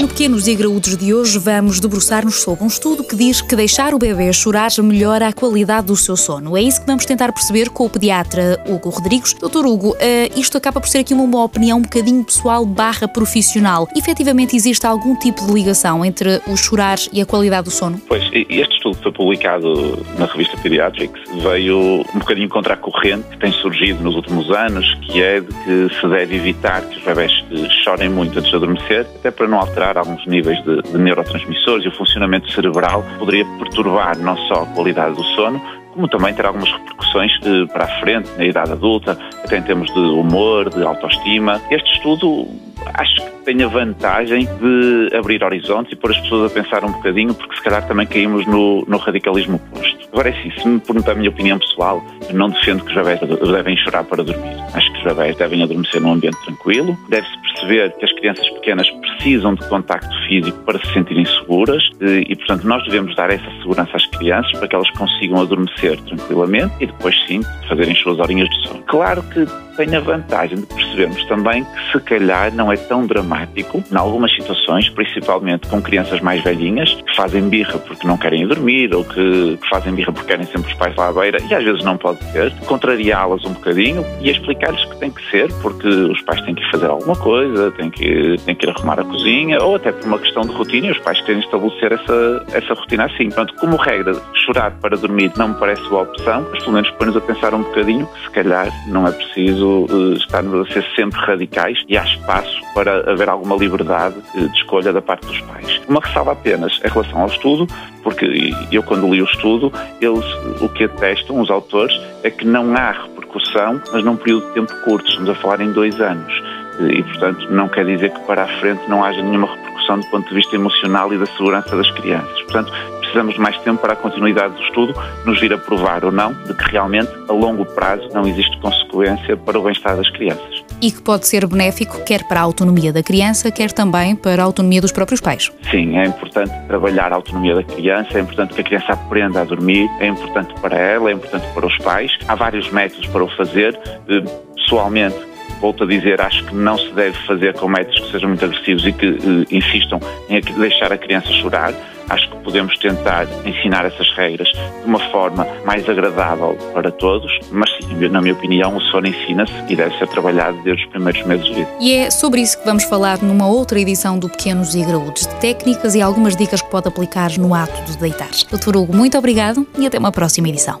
No Pequenos e Graúdos de hoje vamos debruçar-nos sobre um estudo que diz que deixar o bebê chorar melhora a qualidade do seu sono. É isso que vamos tentar perceber com o pediatra Hugo Rodrigues. Doutor Hugo, uh, isto acaba por ser aqui uma opinião um bocadinho pessoal barra profissional. Efetivamente existe algum tipo de ligação entre o chorar e a qualidade do sono? Pois, este estudo foi publicado na revista Pediatrics, veio um bocadinho contra a corrente que tem surgido nos últimos anos, que é de que se deve evitar que os bebés eh, chorem muito antes de adormecer, até para não alterar alguns níveis de, de neurotransmissores e o funcionamento cerebral poderia perturbar não só a qualidade do sono, como também ter algumas repercussões de, para a frente, na idade adulta, até em termos de humor, de autoestima. Este estudo acho que tem a vantagem de abrir horizontes e pôr as pessoas a pensar um bocadinho, porque se calhar também caímos no, no radicalismo oposto. Agora é assim, se me perguntar a minha opinião pessoal, não defendo que os bebés devem chorar para dormir. Acho que os bebés devem adormecer num ambiente tranquilo. Deve-se perceber que as crianças pequenas precisam de contacto físico para se sentirem seguras e, portanto, nós devemos dar essa segurança às crianças para que elas consigam adormecer tranquilamente e depois, sim, fazerem as suas horinhas de sono. Claro que tem a vantagem de percebermos também que, se calhar, não é tão dramático, em algumas situações, principalmente com crianças mais velhinhas, que fazem birra porque não querem dormir ou que, que fazem birra porque querem sempre os pais lá à beira e às vezes não pode ser, contrariá-las um bocadinho e explicar-lhes que tem que ser porque os pais têm que fazer alguma coisa, têm que, têm que ir arrumar a cozinha ou até por uma questão de rotina e os pais querem estabelecer essa, essa rotina assim. Portanto, como regra, chorar para dormir não me parece boa opção, mas pelo menos põe-nos a pensar um bocadinho que se calhar não é preciso uh, estarmos a ser sempre radicais e há espaço para haver alguma liberdade uh, de escolha da parte dos pais. Uma ressalva apenas em relação ao estudo, porque eu quando li o estudo, eles o que atestam, os autores, é que não há repercussão, mas num período de tempo curto, estamos a falar em dois anos. E, portanto, não quer dizer que para a frente não haja nenhuma repercussão do ponto de vista emocional e da segurança das crianças. Portanto, precisamos de mais tempo para a continuidade do estudo nos vir a provar ou não de que realmente, a longo prazo, não existe consequência para o bem-estar das crianças. E que pode ser benéfico quer para a autonomia da criança, quer também para a autonomia dos próprios pais. Sim, é importante trabalhar a autonomia da criança, é importante que a criança aprenda a dormir, é importante para ela, é importante para os pais. Há vários métodos para o fazer. Eh, pessoalmente, volto a dizer, acho que não se deve fazer com métodos que sejam muito agressivos e que uh, insistam em deixar a criança chorar. Acho que podemos tentar ensinar essas regras de uma forma mais agradável para todos, mas sim, na minha opinião, o sono ensina-se e deve ser trabalhado desde os primeiros meses de vida. E é sobre isso que vamos falar numa outra edição do Pequenos e Graúdos, de técnicas e algumas dicas que pode aplicar no ato de deitar. Doutor Hugo, muito obrigado e até uma próxima edição.